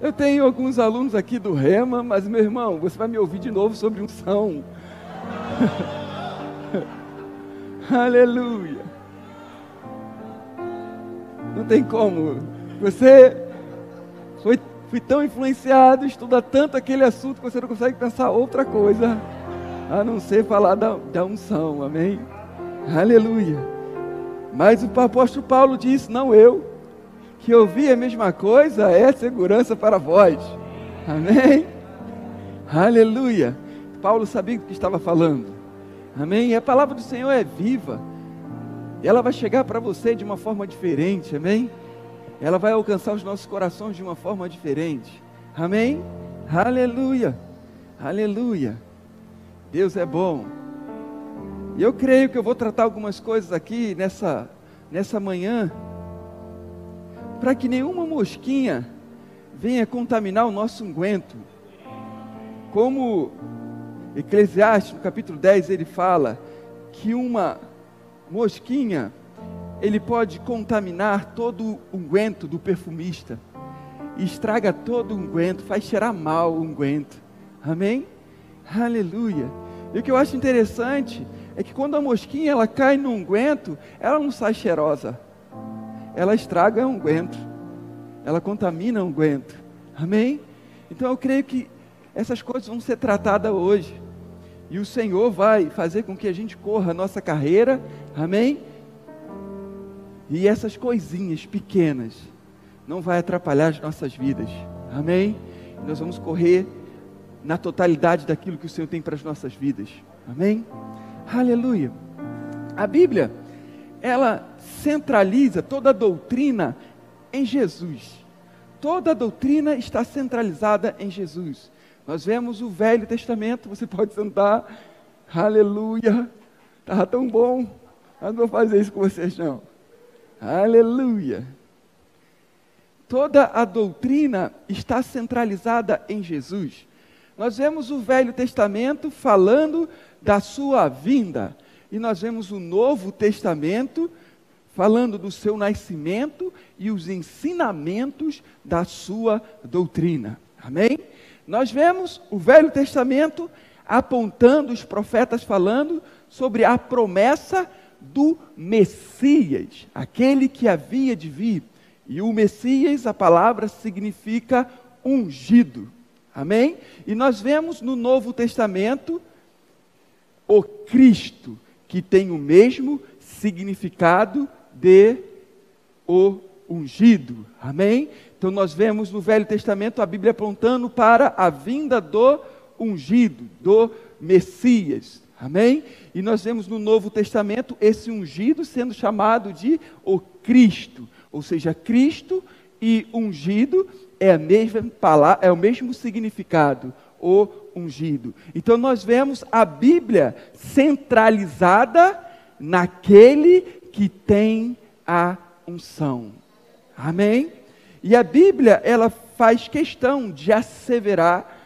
Eu tenho alguns alunos aqui do Rema, mas meu irmão, você vai me ouvir de novo sobre unção. Aleluia. Não tem como. Você foi, foi tão influenciado, estuda tanto aquele assunto que você não consegue pensar outra coisa a não ser falar da, da unção. Amém? Aleluia. Mas o apóstolo Paulo disse: não eu que ouvir a mesma coisa é segurança para vós. Amém? Aleluia. Paulo sabia o que estava falando. Amém? E a palavra do Senhor é viva. Ela vai chegar para você de uma forma diferente. Amém? Ela vai alcançar os nossos corações de uma forma diferente. Amém? Aleluia. Aleluia. Deus é bom. E eu creio que eu vou tratar algumas coisas aqui nessa, nessa manhã para que nenhuma mosquinha venha contaminar o nosso unguento. Como Eclesiastes, no capítulo 10, ele fala que uma mosquinha ele pode contaminar todo o unguento do perfumista. Estraga todo o unguento, faz cheirar mal o unguento. Amém? Aleluia. E o que eu acho interessante é que quando a mosquinha ela cai no unguento, ela não sai cheirosa ela estraga o unguento, ela contamina o unguento. Amém? Então eu creio que essas coisas vão ser tratadas hoje. E o Senhor vai fazer com que a gente corra a nossa carreira. Amém? E essas coisinhas pequenas não vai atrapalhar as nossas vidas. Amém? Nós vamos correr na totalidade daquilo que o Senhor tem para as nossas vidas. Amém? Aleluia. A Bíblia ela centraliza toda a doutrina em Jesus. Toda a doutrina está centralizada em Jesus. Nós vemos o Velho Testamento, você pode sentar, aleluia, estava tão bom, mas não vou fazer isso com vocês não. Aleluia. Toda a doutrina está centralizada em Jesus. Nós vemos o Velho Testamento falando da sua vinda, e nós vemos o Novo Testamento falando do seu nascimento e os ensinamentos da sua doutrina. Amém? Nós vemos o Velho Testamento apontando os profetas falando sobre a promessa do Messias, aquele que havia de vir. E o Messias, a palavra significa ungido. Amém? E nós vemos no Novo Testamento o Cristo, que tem o mesmo significado de o ungido. Amém? Então nós vemos no Velho Testamento a Bíblia apontando para a vinda do ungido, do Messias. Amém? E nós vemos no Novo Testamento esse ungido sendo chamado de o Cristo, ou seja, Cristo e ungido é a mesma é o mesmo significado, o ungido. Então nós vemos a Bíblia centralizada naquele que tem a unção. Amém? E a Bíblia, ela faz questão de asseverar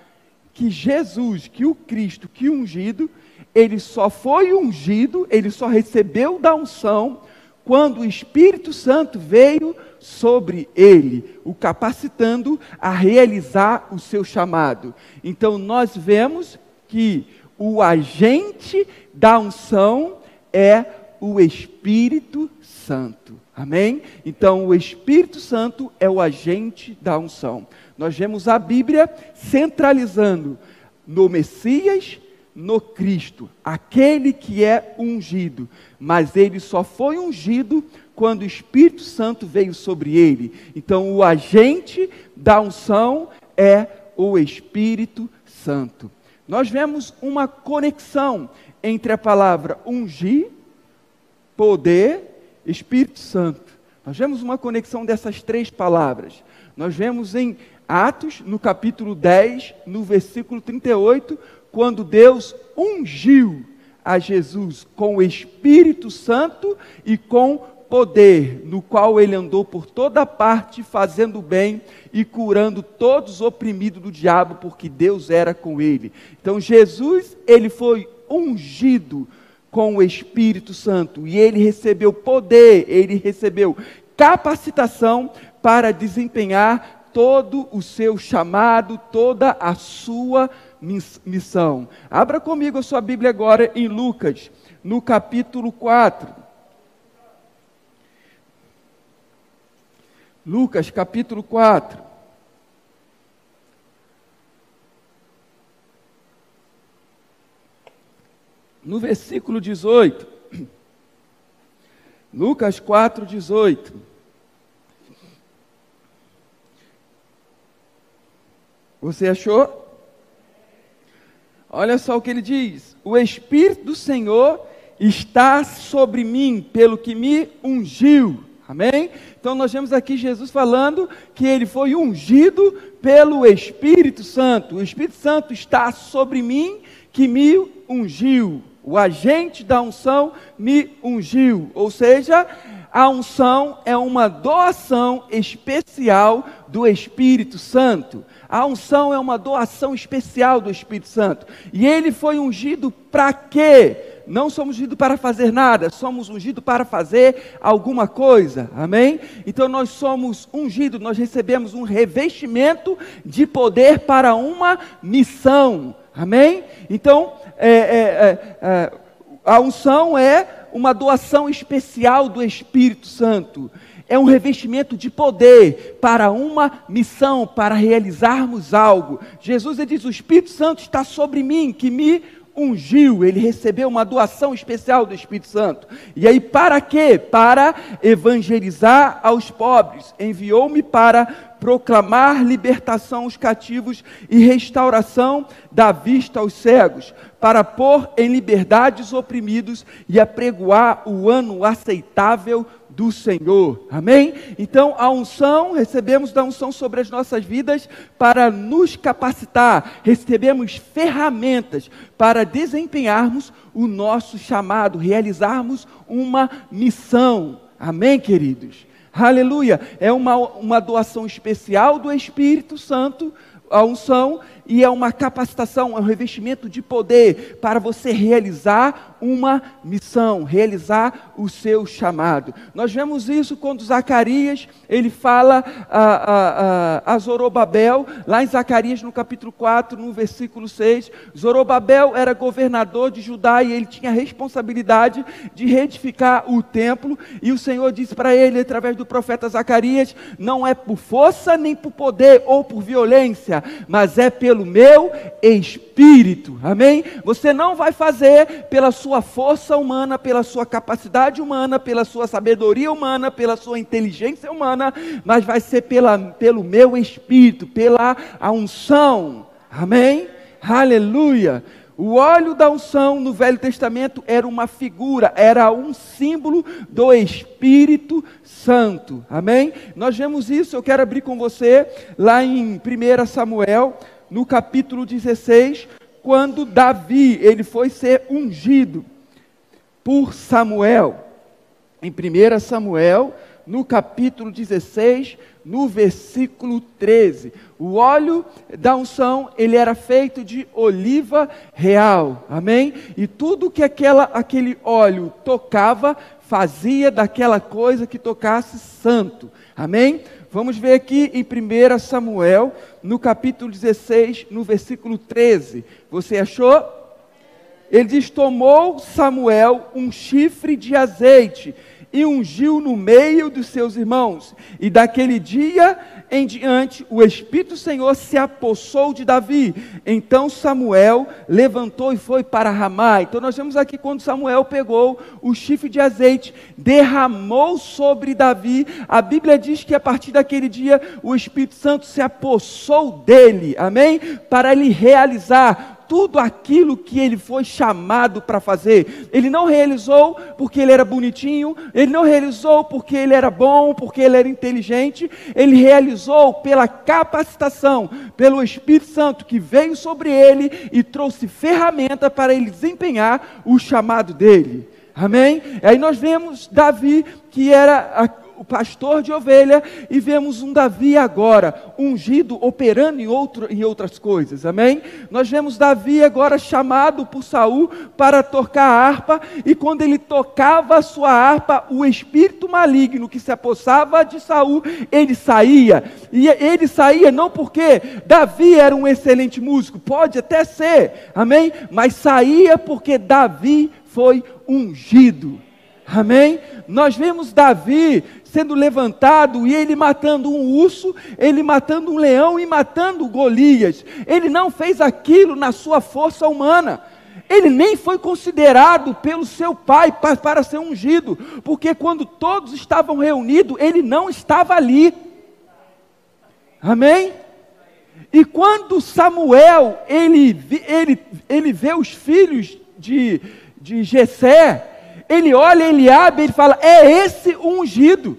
que Jesus, que o Cristo, que o ungido, ele só foi ungido, ele só recebeu da unção quando o Espírito Santo veio sobre ele, o capacitando a realizar o seu chamado. Então nós vemos que o agente da unção é o Espírito Santo. Amém? Então o Espírito Santo é o agente da unção. Nós vemos a Bíblia centralizando no Messias, no Cristo, aquele que é ungido, mas ele só foi ungido quando o Espírito Santo veio sobre ele. Então, o agente da unção é o Espírito Santo. Nós vemos uma conexão entre a palavra ungir, poder, Espírito Santo. Nós vemos uma conexão dessas três palavras. Nós vemos em Atos, no capítulo 10, no versículo 38, quando Deus ungiu a Jesus com o Espírito Santo e com poder, no qual ele andou por toda parte fazendo bem e curando todos os oprimidos do diabo, porque Deus era com ele. Então Jesus, ele foi ungido com o Espírito Santo e ele recebeu poder, ele recebeu capacitação para desempenhar todo o seu chamado, toda a sua missão. Abra comigo a sua Bíblia agora em Lucas, no capítulo 4. Lucas capítulo 4. No versículo 18. Lucas 4, 18. Você achou? Olha só o que ele diz: O Espírito do Senhor está sobre mim, pelo que me ungiu Amém? Então nós vemos aqui Jesus falando que ele foi ungido pelo Espírito Santo. O Espírito Santo está sobre mim que me ungiu. O agente da unção me ungiu. Ou seja, a unção é uma doação especial do Espírito Santo. A unção é uma doação especial do Espírito Santo. E ele foi ungido para quê? não somos ungidos para fazer nada, somos ungidos para fazer alguma coisa, amém? Então nós somos ungidos, nós recebemos um revestimento de poder para uma missão, amém? Então, é, é, é, é a unção é uma doação especial do Espírito Santo é um revestimento de poder para uma missão, para realizarmos algo. Jesus ele diz: O Espírito Santo está sobre mim, que me ungiu, ele recebeu uma doação especial do Espírito Santo. E aí, para quê? Para evangelizar aos pobres. Enviou-me para proclamar libertação aos cativos e restauração da vista aos cegos, para pôr em liberdade os oprimidos e apregoar o ano aceitável do Senhor. Amém? Então, a unção, recebemos da unção sobre as nossas vidas para nos capacitar, recebemos ferramentas para desempenharmos o nosso chamado, realizarmos uma missão. Amém, queridos? Aleluia! É uma, uma doação especial do Espírito Santo, a unção, e é uma capacitação, é um revestimento de poder para você realizar uma missão, realizar o seu chamado. Nós vemos isso quando Zacarias, ele fala a, a, a, Zorobabel, lá em Zacarias no capítulo 4, no versículo 6, Zorobabel era governador de Judá e ele tinha a responsabilidade de reedificar o templo, e o Senhor disse para ele, através do profeta Zacarias, não é por força nem por poder ou por violência, mas é pelo meu espírito. Amém? Você não vai fazer pela sua força humana, pela sua capacidade humana, pela sua sabedoria humana, pela sua inteligência humana, mas vai ser pela, pelo meu espírito, pela unção. Amém? Aleluia. O óleo da unção no Velho Testamento era uma figura, era um símbolo do Espírito Santo. Amém? Nós vemos isso, eu quero abrir com você lá em 1 Samuel, no capítulo 16, quando Davi, ele foi ser ungido por Samuel. Em 1 Samuel, no capítulo 16, no versículo 13. O óleo da unção, ele era feito de oliva real. Amém? E tudo que aquela, aquele óleo tocava, fazia daquela coisa que tocasse santo. Amém? Vamos ver aqui em 1 Samuel, no capítulo 16, no versículo 13. Você achou? Ele diz: Tomou Samuel um chifre de azeite e ungiu no meio dos seus irmãos. E daquele dia em diante, o Espírito Senhor se apossou de Davi. Então Samuel levantou e foi para Ramá. Então nós vemos aqui quando Samuel pegou o chifre de azeite, derramou sobre Davi. A Bíblia diz que a partir daquele dia o Espírito Santo se apossou dele. Amém? Para ele realizar tudo aquilo que ele foi chamado para fazer. Ele não realizou porque ele era bonitinho, ele não realizou porque ele era bom, porque ele era inteligente, ele realizou pela capacitação, pelo Espírito Santo que veio sobre ele e trouxe ferramenta para ele desempenhar o chamado dele. Amém? Aí nós vemos Davi, que era pastor de ovelha, e vemos um Davi agora, ungido, operando em, outro, em outras coisas, amém? Nós vemos Davi agora chamado por Saul para tocar a harpa, e quando ele tocava a sua harpa, o espírito maligno que se apossava de Saul, ele saía, e ele saía não porque Davi era um excelente músico, pode até ser, amém? Mas saía porque Davi foi ungido. Amém? Nós vemos Davi sendo levantado e ele matando um urso, ele matando um leão e matando Golias. Ele não fez aquilo na sua força humana. Ele nem foi considerado pelo seu pai para, ser ungido, porque quando todos estavam reunidos, ele não estava ali. Amém? E quando Samuel ele, ele, ele vê os filhos de, de Jessé, ele olha Eliabe e ele fala: "É esse o ungido".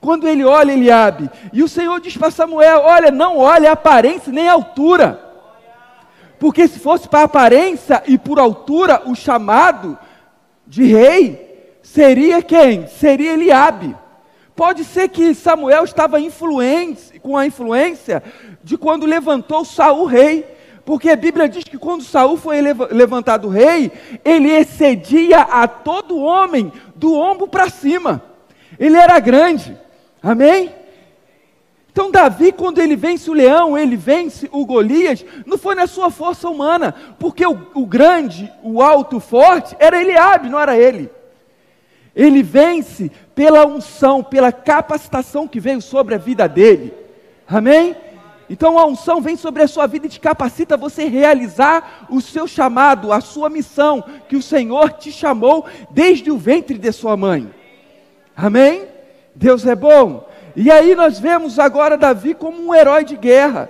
Quando ele olha Eliabe, e o Senhor diz para Samuel: "Olha, não olhe a aparência nem a altura". Porque se fosse para aparência e por altura, o chamado de rei seria quem? Seria Eliabe. Pode ser que Samuel estava influente, com a influência de quando levantou Saul rei. Porque a Bíblia diz que quando Saul foi levantado rei, ele excedia a todo homem do ombro para cima. Ele era grande. Amém? Então Davi, quando ele vence o leão, ele vence o Golias, não foi na sua força humana, porque o, o grande, o alto, o forte, era Eliabe, não era ele. Ele vence pela unção, pela capacitação que veio sobre a vida dele. Amém? Então a unção vem sobre a sua vida e te capacita a você realizar o seu chamado, a sua missão que o Senhor te chamou desde o ventre de sua mãe. Amém? Deus é bom. E aí nós vemos agora Davi como um herói de guerra.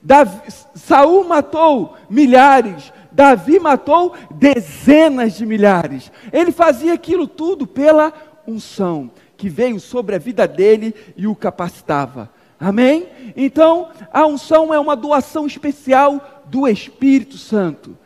Davi, Saul matou milhares, Davi matou dezenas de milhares. Ele fazia aquilo tudo pela unção que veio sobre a vida dele e o capacitava. Amém? Então, a unção é uma doação especial do Espírito Santo.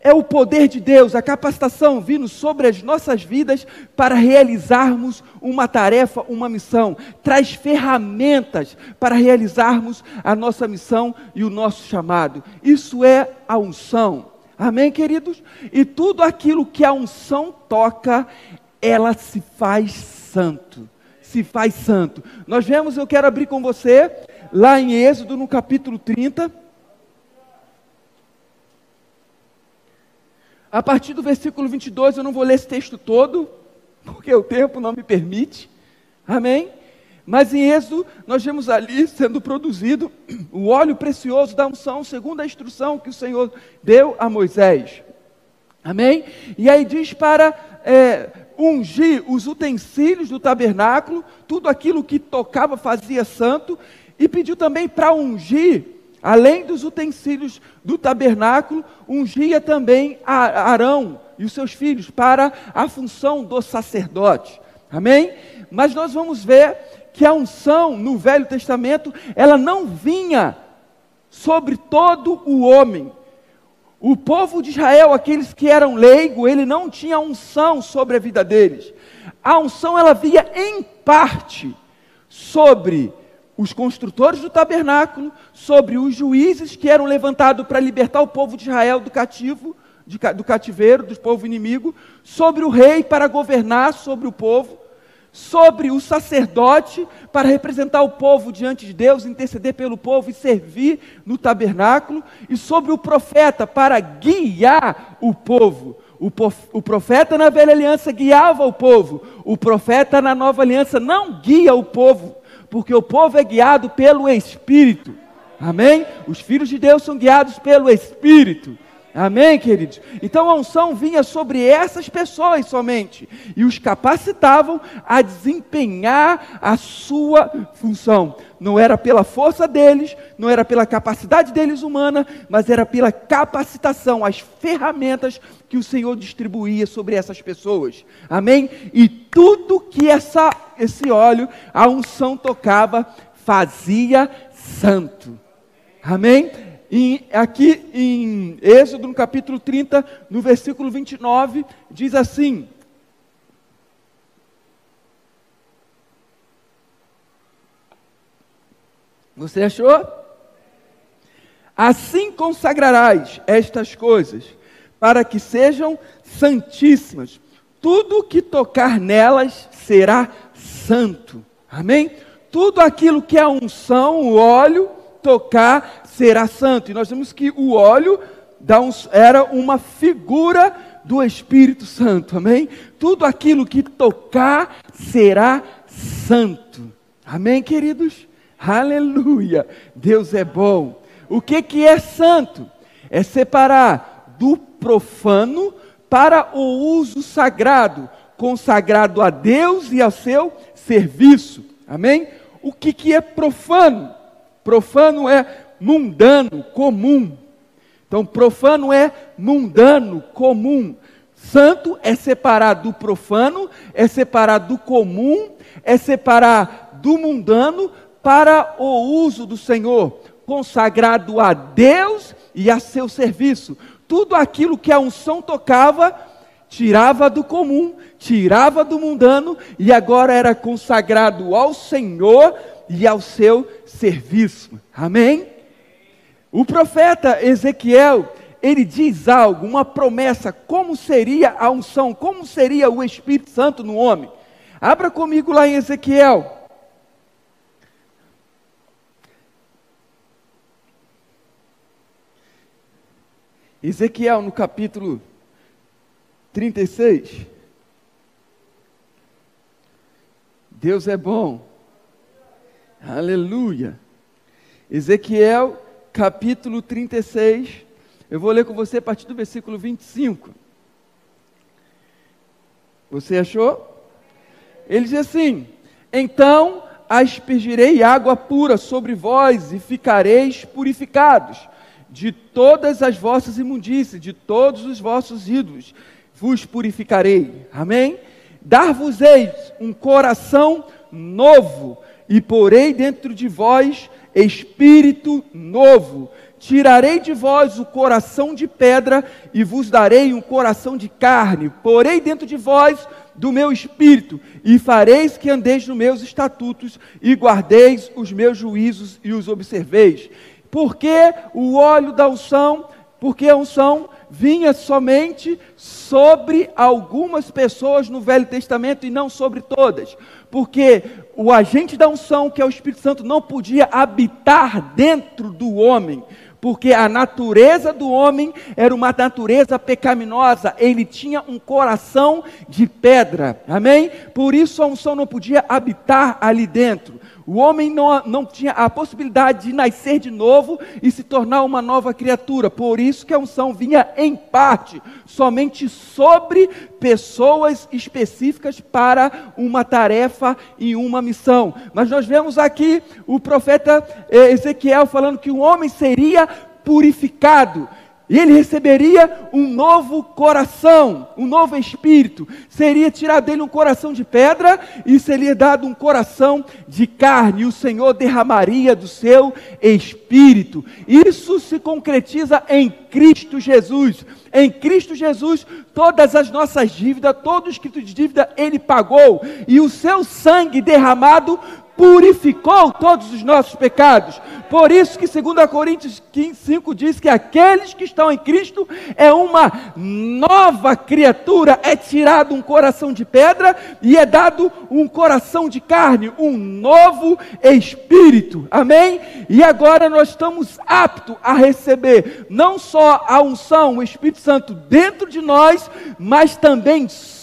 É o poder de Deus, a capacitação vindo sobre as nossas vidas para realizarmos uma tarefa, uma missão. Traz ferramentas para realizarmos a nossa missão e o nosso chamado. Isso é a unção. Amém, queridos? E tudo aquilo que a unção toca, ela se faz santo se faz santo. Nós vemos, eu quero abrir com você, lá em Êxodo, no capítulo 30. A partir do versículo 22, eu não vou ler esse texto todo, porque o tempo não me permite. Amém? Mas em Êxodo, nós vemos ali sendo produzido o óleo precioso da unção, segundo a instrução que o Senhor deu a Moisés. Amém? E aí diz para é, ungir os utensílios do tabernáculo, tudo aquilo que tocava fazia santo, e pediu também para ungir, além dos utensílios do tabernáculo, ungia também Arão e os seus filhos para a função do sacerdote. Amém? Mas nós vamos ver que a unção no Velho Testamento, ela não vinha sobre todo o homem, o povo de Israel, aqueles que eram leigos, ele não tinha unção sobre a vida deles. A unção ela via em parte sobre os construtores do tabernáculo, sobre os juízes que eram levantados para libertar o povo de Israel do cativo, de, do cativeiro, do povo inimigo, sobre o rei para governar sobre o povo, sobre o sacerdote para representar o povo diante de Deus, interceder pelo povo e servir no tabernáculo, e sobre o profeta para guiar o povo. O profeta na velha aliança guiava o povo, o profeta na nova aliança não guia o povo, porque o povo é guiado pelo Espírito. Amém? Os filhos de Deus são guiados pelo Espírito. Amém, queridos? Então a unção vinha sobre essas pessoas somente e os capacitavam a desempenhar a sua função. Não era pela força deles, não era pela capacidade deles humana, mas era pela capacitação, as ferramentas que o Senhor distribuía sobre essas pessoas. Amém? E tudo que essa, esse óleo, a unção tocava, fazia santo. Amém? E aqui em Êxodo, no capítulo 30, no versículo 29, diz assim: Você achou? Assim consagrarás estas coisas, para que sejam santíssimas. Tudo que tocar nelas será santo. Amém? Tudo aquilo que é unção, o óleo, tocar será santo. E nós vemos que o óleo era uma figura do Espírito Santo, amém? Tudo aquilo que tocar será santo, amém, queridos? Aleluia! Deus é bom. O que, que é santo? É separar do profano para o uso sagrado, consagrado a Deus e ao seu serviço, amém? O que, que é profano? Profano é mundano, comum. Então, profano é mundano, comum. Santo é separar do profano, é separar do comum, é separar do mundano para o uso do Senhor, consagrado a Deus e a seu serviço. Tudo aquilo que a unção tocava, tirava do comum, tirava do mundano e agora era consagrado ao Senhor e ao seu serviço. Amém? O profeta Ezequiel, ele diz algo, uma promessa, como seria a unção, como seria o Espírito Santo no homem. Abra comigo lá em Ezequiel. Ezequiel no capítulo 36. Deus é bom. Aleluia. Ezequiel capítulo 36. Eu vou ler com você a partir do versículo 25. Você achou? Ele diz assim: Então aspergirei água pura sobre vós e ficareis purificados de todas as vossas imundícias, de todos os vossos ídolos, vos purificarei. Amém? Dar-vos-eis um coração novo e porei dentro de vós espírito novo. Tirarei de vós o coração de pedra e vos darei um coração de carne. Porei dentro de vós do meu espírito e fareis que andeis nos meus estatutos e guardeis os meus juízos e os observeis. Porque o óleo da unção, porque a unção vinha somente sobre algumas pessoas no Velho Testamento e não sobre todas porque o agente da unção, que é o Espírito Santo, não podia habitar dentro do homem, porque a natureza do homem era uma natureza pecaminosa, ele tinha um coração de pedra, amém? Por isso a unção não podia habitar ali dentro. O homem não, não tinha a possibilidade de nascer de novo e se tornar uma nova criatura. Por isso que a unção vinha em parte, somente sobre pessoas específicas para uma tarefa e uma missão. Mas nós vemos aqui o profeta eh, Ezequiel falando que o homem seria purificado. E ele receberia um novo coração, um novo espírito. Seria tirado dele um coração de pedra e seria dado um coração de carne. E o Senhor derramaria do seu espírito. Isso se concretiza em Cristo Jesus. Em Cristo Jesus, todas as nossas dívidas, todo o escrito de dívida, Ele pagou. E o seu sangue derramado purificou todos os nossos pecados. Por isso que 2 Coríntios 15, 5 diz que aqueles que estão em Cristo é uma nova criatura, é tirado um coração de pedra e é dado um coração de carne, um novo espírito. Amém? E agora nós estamos aptos a receber não só a unção, o Espírito Santo dentro de nós, mas também sobre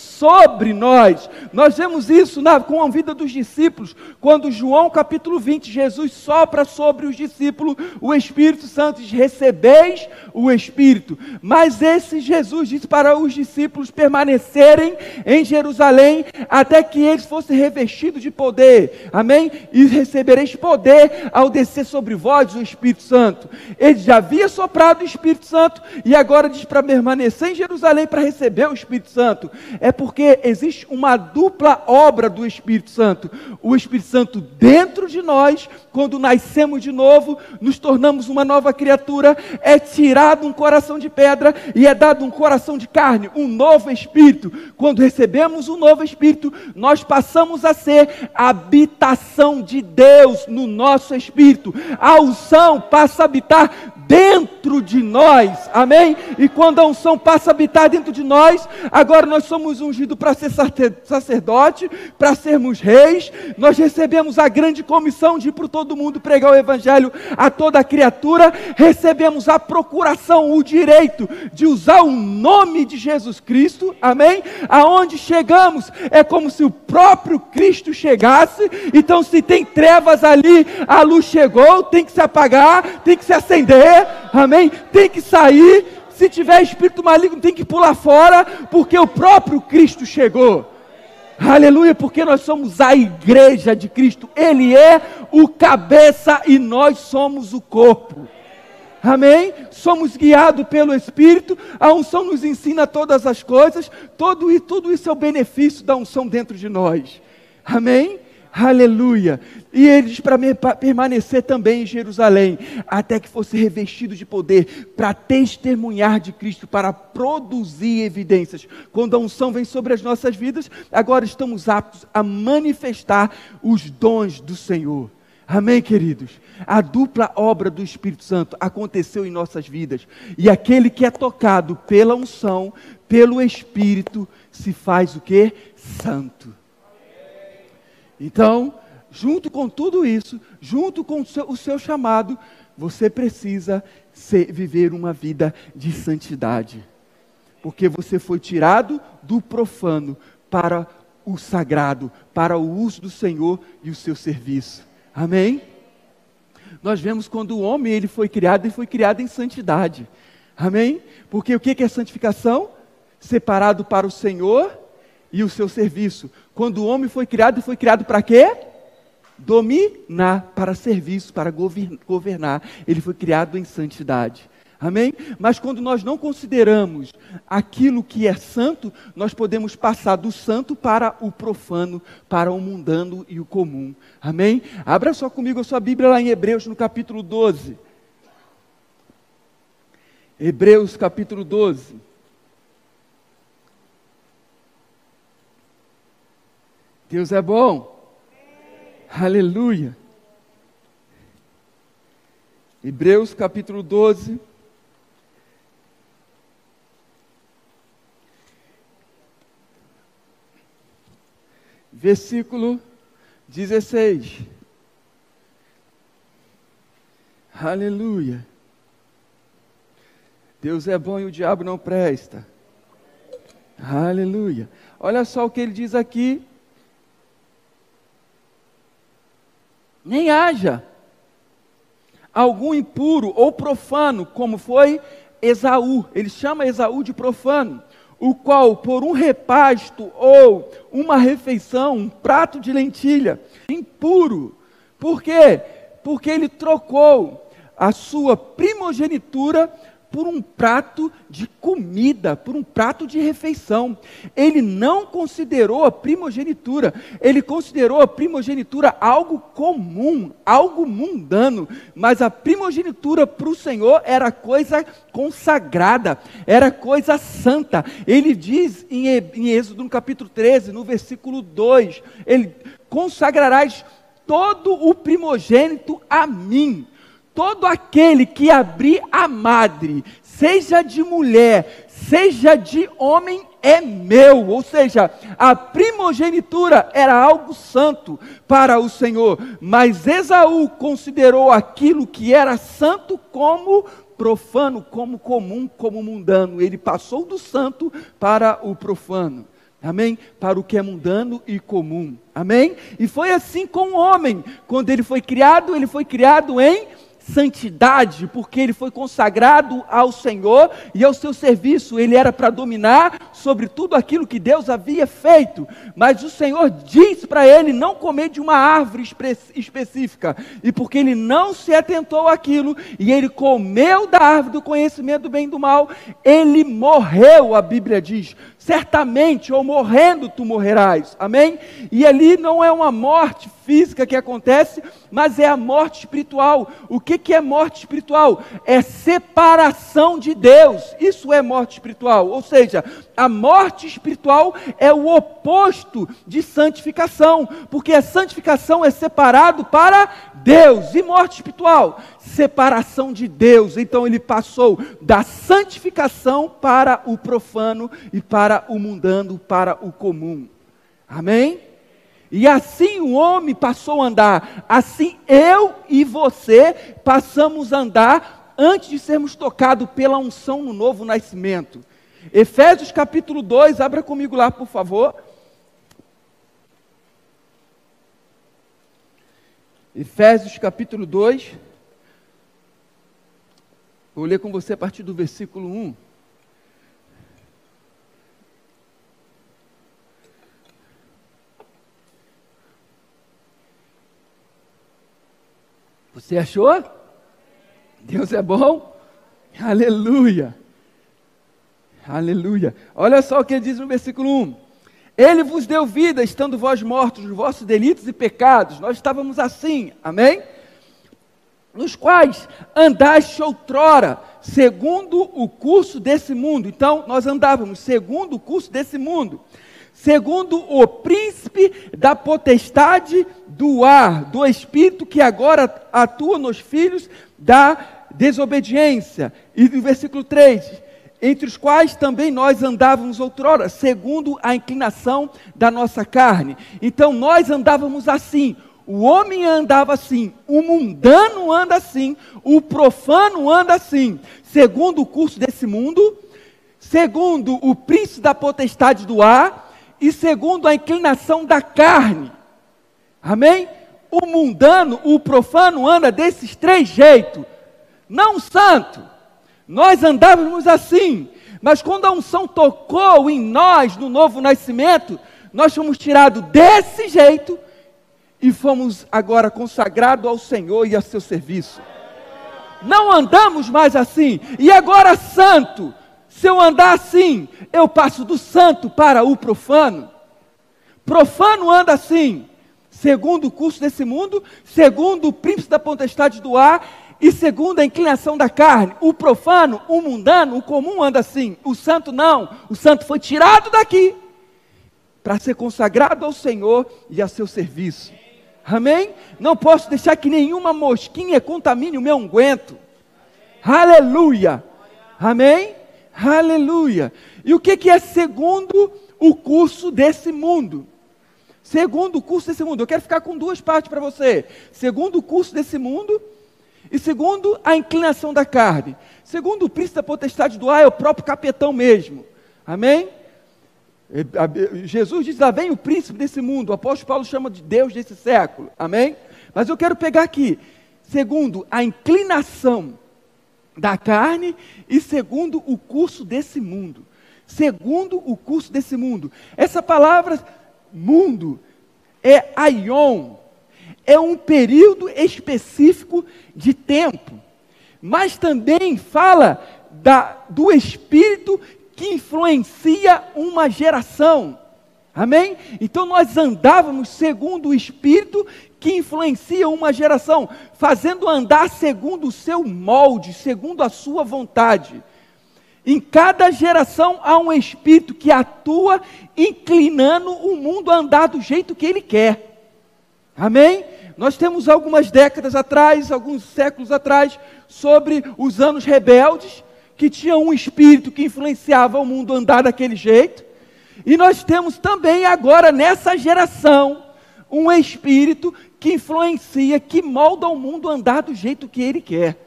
nós. Nós vemos isso na, com a vida dos discípulos, quando João capítulo 20, Jesus sopra sobre os discípulos o Espírito Santo, diz: recebeis o Espírito. Mas esse Jesus disse para os discípulos permanecerem em Jerusalém até que eles fossem revestidos de poder. Amém? E recebereis poder ao descer sobre vós o Espírito Santo. Ele já havia soprado o Espírito Santo e agora diz para permanecer em Jerusalém para receber o Espírito Santo. É porque existe uma dupla obra do Espírito Santo. O Espírito Santo dentro de nós, quando nascemos de novo, nos tornamos uma nova criatura, é tirado um coração de pedra e é dado um coração de carne, um novo espírito. Quando recebemos um novo espírito, nós passamos a ser habitação de Deus no nosso espírito. A unção passa a habitar dentro de nós, amém? E quando a unção passa a habitar dentro de nós, agora nós somos ungidos para ser sacerdote, para sermos reis, nós recebemos a grande comissão de ir para todo mundo pregar o evangelho a toda criatura, recebemos a procuração, o direito de usar o nome de Jesus Cristo, amém? Aonde chegamos é como se o próprio Cristo chegasse, então se tem trevas ali, a luz chegou, tem que se apagar, tem que se acender, amém? Tem que sair. Se tiver espírito maligno, tem que pular fora, porque o próprio Cristo chegou. Aleluia, porque nós somos a igreja de Cristo. Ele é o cabeça e nós somos o corpo. Amém? Somos guiados pelo Espírito, a unção nos ensina todas as coisas, todo, e tudo isso é o benefício da unção dentro de nós. Amém? Aleluia. E ele diz para permanecer também em Jerusalém, até que fosse revestido de poder, para testemunhar de Cristo, para produzir evidências. Quando a unção vem sobre as nossas vidas, agora estamos aptos a manifestar os dons do Senhor. Amém, queridos? A dupla obra do Espírito Santo aconteceu em nossas vidas. E aquele que é tocado pela unção, pelo Espírito, se faz o que? Santo. Então, junto com tudo isso, junto com o seu, o seu chamado, você precisa ser, viver uma vida de santidade. Porque você foi tirado do profano para o sagrado, para o uso do Senhor e o seu serviço. Amém? Nós vemos quando o homem ele foi criado, ele foi criado em santidade. Amém? Porque o que é santificação? Separado para o Senhor e o seu serviço. Quando o homem foi criado, foi criado para quê? Dominar, para serviço, para governar. Ele foi criado em santidade. Amém? Mas quando nós não consideramos aquilo que é santo, nós podemos passar do santo para o profano, para o mundano e o comum. Amém? Abra só comigo a sua Bíblia lá em Hebreus, no capítulo 12. Hebreus, capítulo 12. Deus é bom. Aleluia. Hebreus capítulo 12. Versículo 16. Aleluia. Deus é bom e o diabo não presta. Aleluia. Olha só o que ele diz aqui nem haja algum impuro ou profano, como foi Esaú. Ele chama Esaú de profano, o qual, por um repasto ou uma refeição, um prato de lentilha, impuro. Por quê? Porque ele trocou a sua primogenitura por um prato de comida, por um prato de refeição. Ele não considerou a primogenitura, ele considerou a primogenitura algo comum, algo mundano, mas a primogenitura para o Senhor era coisa consagrada, era coisa santa. Ele diz em, Êxodo no capítulo 13, no versículo 2, ele consagrarás todo o primogênito a mim todo aquele que abrir a madre, seja de mulher, seja de homem, é meu. Ou seja, a primogenitura era algo santo para o Senhor, mas Esaú considerou aquilo que era santo como profano, como comum, como mundano. Ele passou do santo para o profano. Amém? Para o que é mundano e comum. Amém? E foi assim com o homem. Quando ele foi criado, ele foi criado em santidade, porque ele foi consagrado ao Senhor e ao seu serviço. Ele era para dominar sobre tudo aquilo que Deus havia feito. Mas o Senhor disse para ele não comer de uma árvore espe específica. E porque ele não se atentou àquilo e ele comeu da árvore do conhecimento do bem e do mal, ele morreu, a Bíblia diz. Certamente, ou morrendo, tu morrerás. Amém? E ali não é uma morte física que acontece, mas é a morte espiritual. O que, que é morte espiritual? É separação de Deus. Isso é morte espiritual. Ou seja, a morte espiritual é o oposto de santificação, porque a santificação é separado para Deus. E morte espiritual? Separação de Deus. Então ele passou da santificação para o profano e para o mundano, para o comum. Amém? E assim o homem passou a andar, assim eu e você passamos a andar antes de sermos tocados pela unção no novo nascimento. Efésios capítulo 2, abra comigo lá, por favor. Efésios capítulo 2. Vou ler com você a partir do versículo 1. Você achou? Deus é bom? Aleluia! Aleluia! Olha só o que ele diz no versículo 1. Ele vos deu vida, estando vós mortos nos vossos delitos e pecados. Nós estávamos assim, amém? Nos quais andaste outrora, segundo o curso desse mundo. Então, nós andávamos segundo o curso desse mundo segundo o príncipe da potestade do ar, do espírito que agora atua nos filhos da desobediência. E no versículo 3, entre os quais também nós andávamos outrora, segundo a inclinação da nossa carne. Então nós andávamos assim. O homem andava assim, o mundano anda assim, o profano anda assim, segundo o curso desse mundo, segundo o príncipe da potestade do ar, e segundo a inclinação da carne. Amém? O mundano, o profano anda desses três jeitos. Não santo. Nós andávamos assim, mas quando a unção tocou em nós no novo nascimento, nós fomos tirados desse jeito e fomos agora consagrados ao Senhor e a seu serviço. Não andamos mais assim. E agora santo, se eu andar assim, eu passo do santo para o profano. Profano anda assim, segundo o curso desse mundo, segundo o príncipe da potestade do ar e segundo a inclinação da carne. O profano, o mundano, o comum anda assim. O santo não. O santo foi tirado daqui para ser consagrado ao Senhor e a seu serviço. Amém? Não posso deixar que nenhuma mosquinha contamine o meu unguento. Aleluia. Amém? Aleluia! E o que, que é segundo o curso desse mundo? Segundo o curso desse mundo, eu quero ficar com duas partes para você. Segundo o curso desse mundo e segundo a inclinação da carne. Segundo o príncipe da potestade do ar, é o próprio capetão mesmo. Amém? Jesus diz: lá vem o príncipe desse mundo. O apóstolo Paulo chama de Deus desse século. Amém? Mas eu quero pegar aqui. Segundo a inclinação da carne e segundo o curso desse mundo. Segundo o curso desse mundo. Essa palavra mundo é aion, é um período específico de tempo, mas também fala da, do espírito que influencia uma geração. Amém? Então nós andávamos segundo o espírito que influencia uma geração, fazendo andar segundo o seu molde, segundo a sua vontade. Em cada geração há um espírito que atua inclinando o mundo a andar do jeito que ele quer. Amém? Nós temos algumas décadas atrás, alguns séculos atrás, sobre os anos rebeldes, que tinham um espírito que influenciava o mundo a andar daquele jeito. E nós temos também agora nessa geração um espírito que influencia, que molda o mundo a andar do jeito que ele quer.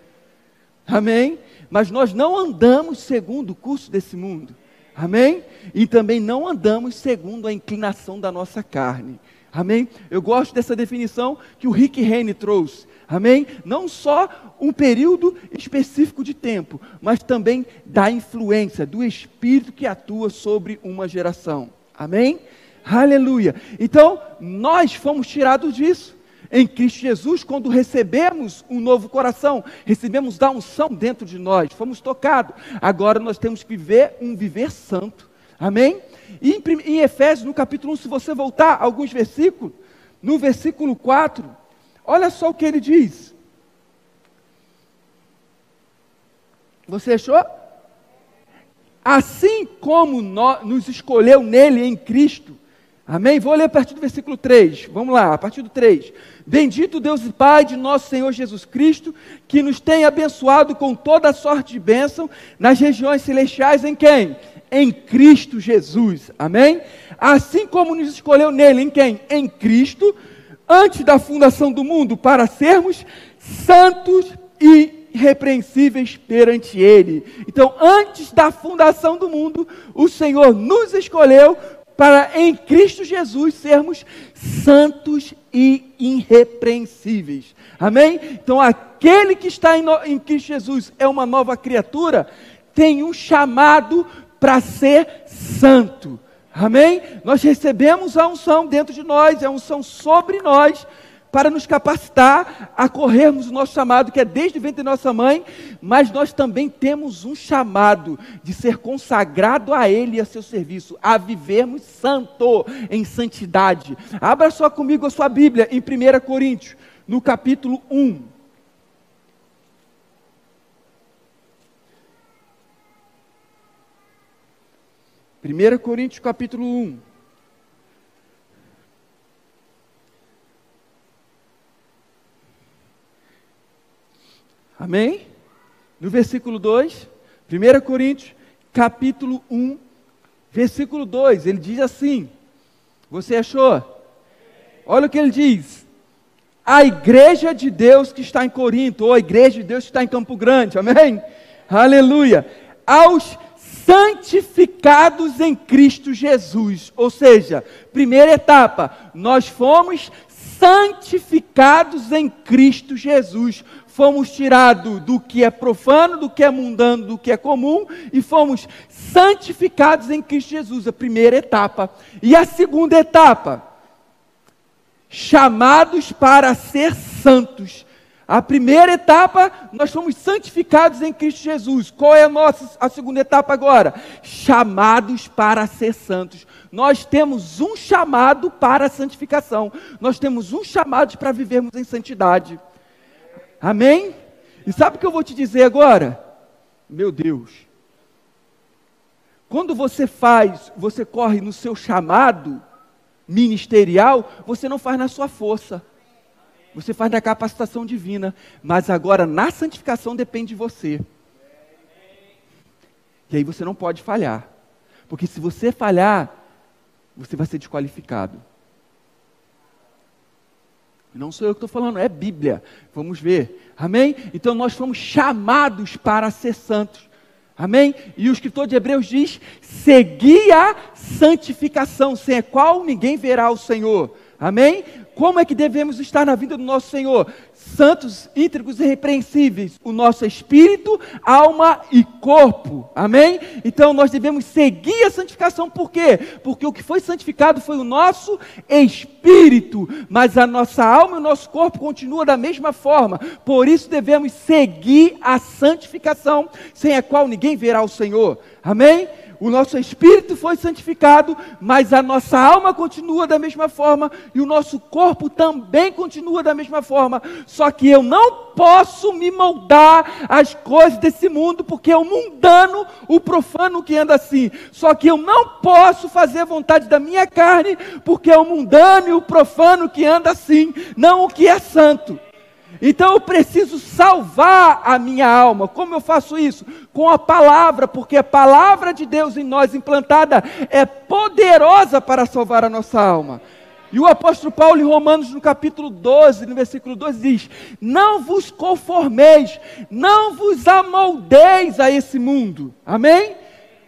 Amém? Mas nós não andamos segundo o curso desse mundo. Amém? E também não andamos segundo a inclinação da nossa carne. Amém? Eu gosto dessa definição que o Rick Rennie trouxe. Amém? Não só um período específico de tempo, mas também da influência do Espírito que atua sobre uma geração. Amém? Aleluia. Então, nós fomos tirados disso. Em Cristo Jesus, quando recebemos um novo coração, recebemos da unção dentro de nós, fomos tocados. Agora nós temos que viver um viver santo. Amém? E em, em Efésios, no capítulo 1, se você voltar alguns versículos, no versículo 4, olha só o que ele diz. Você achou? Assim como nós, nos escolheu nele em Cristo Amém? Vou ler a partir do versículo 3. Vamos lá, a partir do 3. Bendito Deus e Pai de nosso Senhor Jesus Cristo, que nos tem abençoado com toda sorte de bênção nas regiões celestiais em quem? Em Cristo Jesus. Amém? Assim como nos escolheu nele, em quem? Em Cristo, antes da fundação do mundo, para sermos santos e irrepreensíveis perante Ele. Então, antes da fundação do mundo, o Senhor nos escolheu para em Cristo Jesus sermos santos e irrepreensíveis. Amém? Então, aquele que está em, em Cristo Jesus é uma nova criatura, tem um chamado para ser santo. Amém? Nós recebemos a unção dentro de nós, a unção sobre nós, para nos capacitar a corrermos o nosso chamado, que é desde o ventre de nossa mãe, mas nós também temos um chamado de ser consagrado a Ele e a seu serviço, a vivermos santo, em santidade. Abra só comigo a sua Bíblia em 1 Coríntios, no capítulo 1. Primeira Coríntios capítulo 1. Amém? No versículo 2, 1 Coríntios, capítulo 1, versículo 2, ele diz assim: Você achou? Olha o que ele diz. A igreja de Deus que está em Corinto, ou a igreja de Deus que está em Campo Grande, amém? Aleluia. Aos santificados em Cristo Jesus. Ou seja, primeira etapa, nós fomos santificados em Cristo Jesus fomos tirados do que é profano, do que é mundano, do que é comum e fomos santificados em Cristo Jesus, a primeira etapa. E a segunda etapa, chamados para ser santos. A primeira etapa, nós fomos santificados em Cristo Jesus. Qual é a nossa a segunda etapa agora? Chamados para ser santos. Nós temos um chamado para a santificação. Nós temos um chamado para vivermos em santidade. Amém? E sabe o que eu vou te dizer agora? Meu Deus. Quando você faz, você corre no seu chamado ministerial, você não faz na sua força. Você faz na capacitação divina. Mas agora, na santificação, depende de você. E aí você não pode falhar. Porque se você falhar, você vai ser desqualificado. Não sou eu que estou falando, é Bíblia. Vamos ver. Amém? Então nós fomos chamados para ser santos. Amém? E o escritor de Hebreus diz: segui a santificação, sem a qual ninguém verá o Senhor. Amém? Como é que devemos estar na vida do nosso Senhor? Santos, íntegros e repreensíveis, o nosso espírito, alma e corpo. Amém? Então nós devemos seguir a santificação, por quê? Porque o que foi santificado foi o nosso espírito, mas a nossa alma e o nosso corpo continua da mesma forma. Por isso devemos seguir a santificação, sem a qual ninguém verá o Senhor. Amém? O nosso espírito foi santificado, mas a nossa alma continua da mesma forma e o nosso corpo também continua da mesma forma. Só que eu não posso me moldar às coisas desse mundo, porque é o mundano, o profano que anda assim. Só que eu não posso fazer vontade da minha carne, porque é o mundano e o profano que anda assim, não o que é santo. Então eu preciso salvar a minha alma. Como eu faço isso? Com a palavra, porque a palavra de Deus em nós implantada é poderosa para salvar a nossa alma. E o apóstolo Paulo, em Romanos, no capítulo 12, no versículo 12, diz: Não vos conformeis, não vos amoldeis a esse mundo. Amém?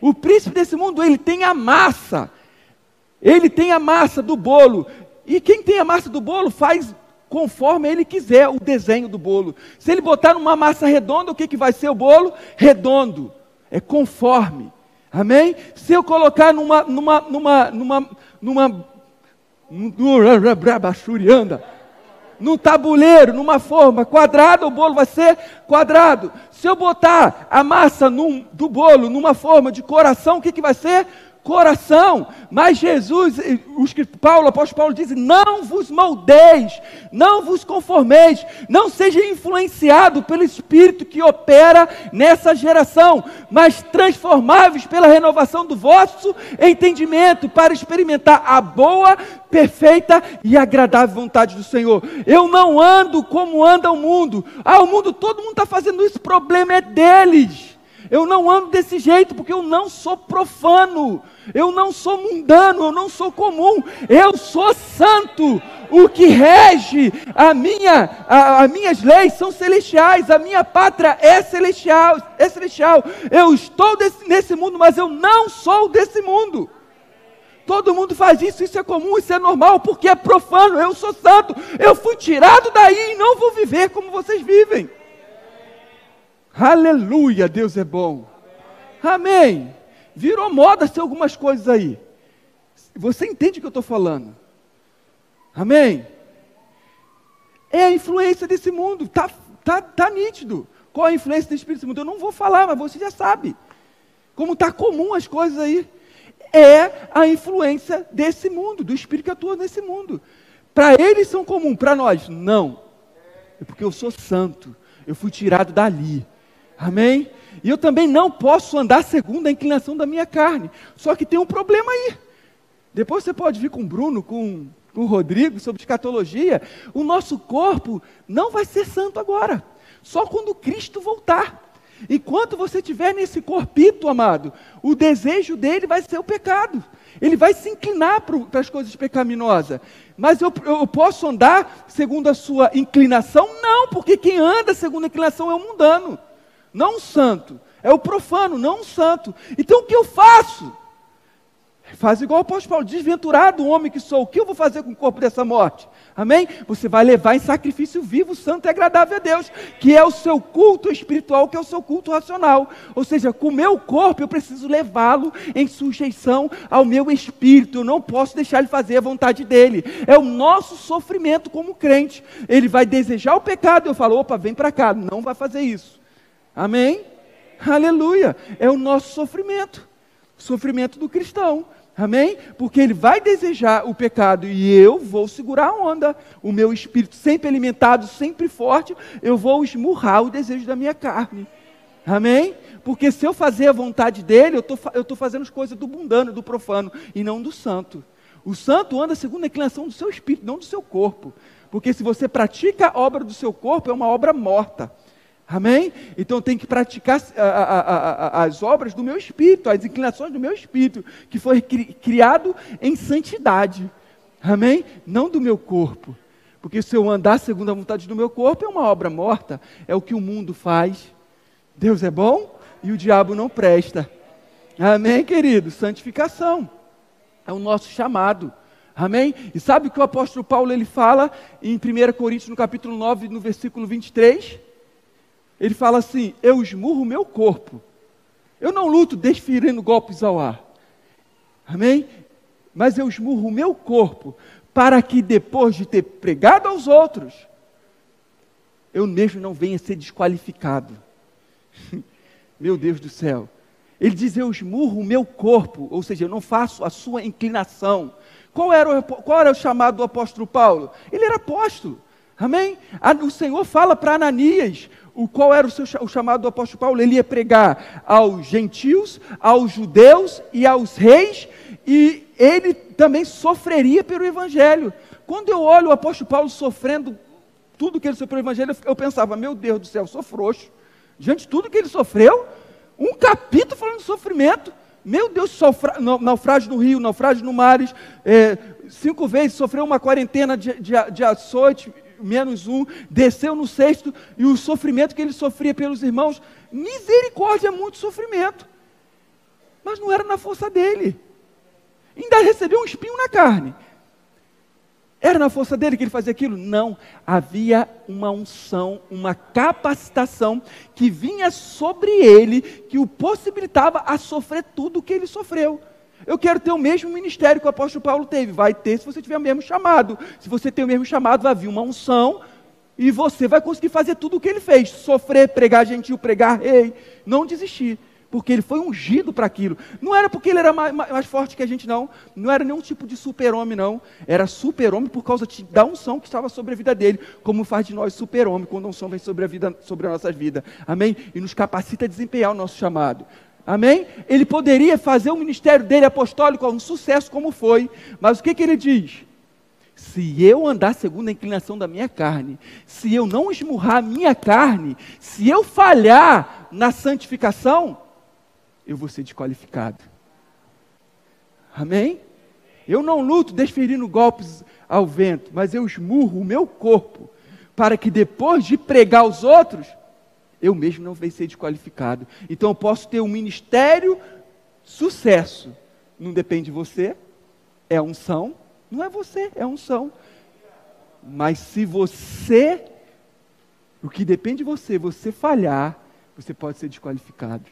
O príncipe desse mundo, ele tem a massa. Ele tem a massa do bolo. E quem tem a massa do bolo faz conforme ele quiser o desenho do bolo. Se ele botar numa massa redonda, o que, que vai ser o bolo? Redondo. É conforme. Amém? Se eu colocar numa, numa, numa, numa, numa, numa num tabuleiro, numa forma quadrada, o bolo vai ser quadrado. Se eu botar a massa num, do bolo numa forma de coração, o que, que vai ser? Coração. Mas Jesus, os que Paulo, o apóstolo Paulo diz: não vos moldeis, não vos conformeis, não seja influenciado pelo Espírito que opera nessa geração, mas transformáveis pela renovação do vosso entendimento, para experimentar a boa, perfeita e agradável vontade do Senhor. Eu não ando como anda o mundo. Ah, o mundo, todo mundo está fazendo isso, o problema é deles. Eu não ando desse jeito porque eu não sou profano, eu não sou mundano, eu não sou comum, eu sou santo. O que rege a minha, a, as minhas leis são celestiais, a minha pátria é celestial, é celestial. Eu estou desse, nesse mundo, mas eu não sou desse mundo. Todo mundo faz isso, isso é comum, isso é normal, porque é profano, eu sou santo. Eu fui tirado daí e não vou viver como vocês vivem. Aleluia, Deus é bom. Amém. Virou moda ser algumas coisas aí. Você entende o que eu estou falando? Amém? É a influência desse mundo, está tá, tá nítido. Qual a influência do Espírito Santo? Eu não vou falar, mas você já sabe. Como está comum as coisas aí. É a influência desse mundo, do Espírito que atua nesse mundo. Para eles são comum, para nós, não. É porque eu sou santo, eu fui tirado dali. Amém? E eu também não posso andar segundo a inclinação da minha carne. Só que tem um problema aí. Depois você pode vir com o Bruno, com, com o Rodrigo, sobre escatologia. O nosso corpo não vai ser santo agora. Só quando Cristo voltar. Enquanto você estiver nesse corpito, amado, o desejo dele vai ser o pecado. Ele vai se inclinar para as coisas pecaminosas. Mas eu, eu posso andar segundo a sua inclinação? Não, porque quem anda segundo a inclinação é o mundano não um santo. É o profano, não um santo. Então o que eu faço? Faz igual o apóstolo Paulo, desventurado homem que sou, o que eu vou fazer com o corpo dessa morte? Amém? Você vai levar em sacrifício vivo, santo e agradável a Deus, que é o seu culto espiritual, que é o seu culto racional. Ou seja, com o meu corpo eu preciso levá-lo em sujeição ao meu espírito, eu não posso deixar ele fazer a vontade dele. É o nosso sofrimento como crente. Ele vai desejar o pecado, eu falo, opa, vem para cá, não vai fazer isso. Amém? Aleluia. É o nosso sofrimento. Sofrimento do cristão. Amém? Porque ele vai desejar o pecado e eu vou segurar a onda. O meu espírito sempre alimentado, sempre forte, eu vou esmurrar o desejo da minha carne. Amém? Porque se eu fazer a vontade dele, eu estou fazendo as coisas do mundano, do profano, e não do santo. O santo anda segundo a inclinação do seu espírito, não do seu corpo. Porque se você pratica a obra do seu corpo, é uma obra morta. Amém? Então tem que praticar a, a, a, as obras do meu espírito, as inclinações do meu espírito, que foi cri, criado em santidade. Amém? Não do meu corpo. Porque se eu andar segundo a vontade do meu corpo, é uma obra morta. É o que o mundo faz. Deus é bom e o diabo não presta. Amém, querido? Santificação. É o nosso chamado. Amém? E sabe o que o apóstolo Paulo ele fala em 1 Coríntios, no capítulo 9, no versículo 23? Ele fala assim: Eu esmurro o meu corpo. Eu não luto desferindo golpes ao ar. Amém? Mas eu esmurro o meu corpo para que depois de ter pregado aos outros, eu mesmo não venha ser desqualificado. meu Deus do céu. Ele diz: Eu esmurro o meu corpo, ou seja, eu não faço a sua inclinação. Qual era o, qual era o chamado do apóstolo Paulo? Ele era apóstolo. Amém? O Senhor fala para Ananias: o qual era o, seu, o chamado do apóstolo Paulo? Ele ia pregar aos gentios, aos judeus e aos reis, e ele também sofreria pelo evangelho. Quando eu olho o apóstolo Paulo sofrendo tudo que ele sofreu pelo evangelho, eu pensava, meu Deus do céu, eu sou frouxo. Diante de tudo que ele sofreu, um capítulo falando de sofrimento. Meu Deus, sofra, naufrágio no rio, naufrágio no mares, é, cinco vezes sofreu uma quarentena de, de, de açoite, menos um, desceu no sexto, e o sofrimento que ele sofria pelos irmãos, misericórdia é muito sofrimento. Mas não era na força dele. Ainda recebeu um espinho na carne. Era na força dele que ele fazia aquilo? Não. Havia uma unção, uma capacitação que vinha sobre ele, que o possibilitava a sofrer tudo o que ele sofreu. Eu quero ter o mesmo ministério que o apóstolo Paulo teve. Vai ter se você tiver o mesmo chamado. Se você tem o mesmo chamado, vai vir uma unção e você vai conseguir fazer tudo o que ele fez: sofrer, pregar gentil, pregar rei, não desistir porque ele foi ungido para aquilo. Não era porque ele era mais, mais, forte que a gente, não. Não era nenhum tipo de super-homem, não. Era super-homem por causa da unção que estava sobre a vida dele, como faz de nós super-homem quando a unção vem sobre a, vida, sobre a nossa vida. Amém? E nos capacita a desempenhar o nosso chamado. Amém? Ele poderia fazer o ministério dele apostólico um sucesso como foi, mas o que, que ele diz? Se eu andar segundo a inclinação da minha carne, se eu não esmurrar a minha carne, se eu falhar na santificação, eu vou ser desqualificado. Amém? Eu não luto desferindo golpes ao vento, mas eu esmurro o meu corpo para que depois de pregar aos outros, eu mesmo não venha ser desqualificado. Então eu posso ter um ministério sucesso. Não depende de você, é unção, não é você, é unção. Mas se você, o que depende de você, você falhar, você pode ser desqualificado.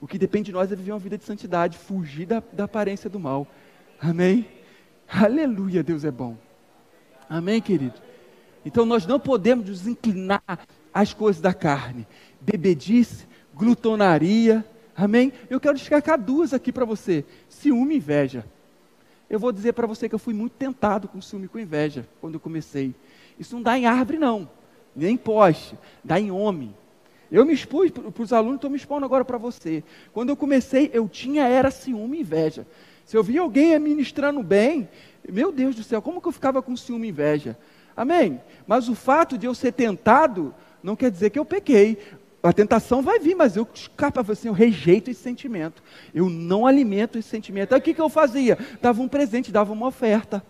O que depende de nós é viver uma vida de santidade, fugir da, da aparência do mal. Amém? Aleluia, Deus é bom. Amém, querido? Então nós não podemos desinclinar as coisas da carne. Bebedice, glutonaria. Amém? Eu quero destacar duas aqui para você: ciúme e inveja. Eu vou dizer para você que eu fui muito tentado com ciúme e com inveja quando eu comecei. Isso não dá em árvore, não, nem em poste, dá em homem. Eu me expus para os alunos, estou me expondo agora para você. Quando eu comecei, eu tinha era ciúme e inveja. Se eu via alguém ministrando bem, meu Deus do céu, como que eu ficava com ciúme e inveja? Amém? Mas o fato de eu ser tentado não quer dizer que eu pequei. A tentação vai vir, mas eu, assim, eu rejeito esse sentimento. Eu não alimento esse sentimento. Aí o que, que eu fazia? Dava um presente, dava uma oferta.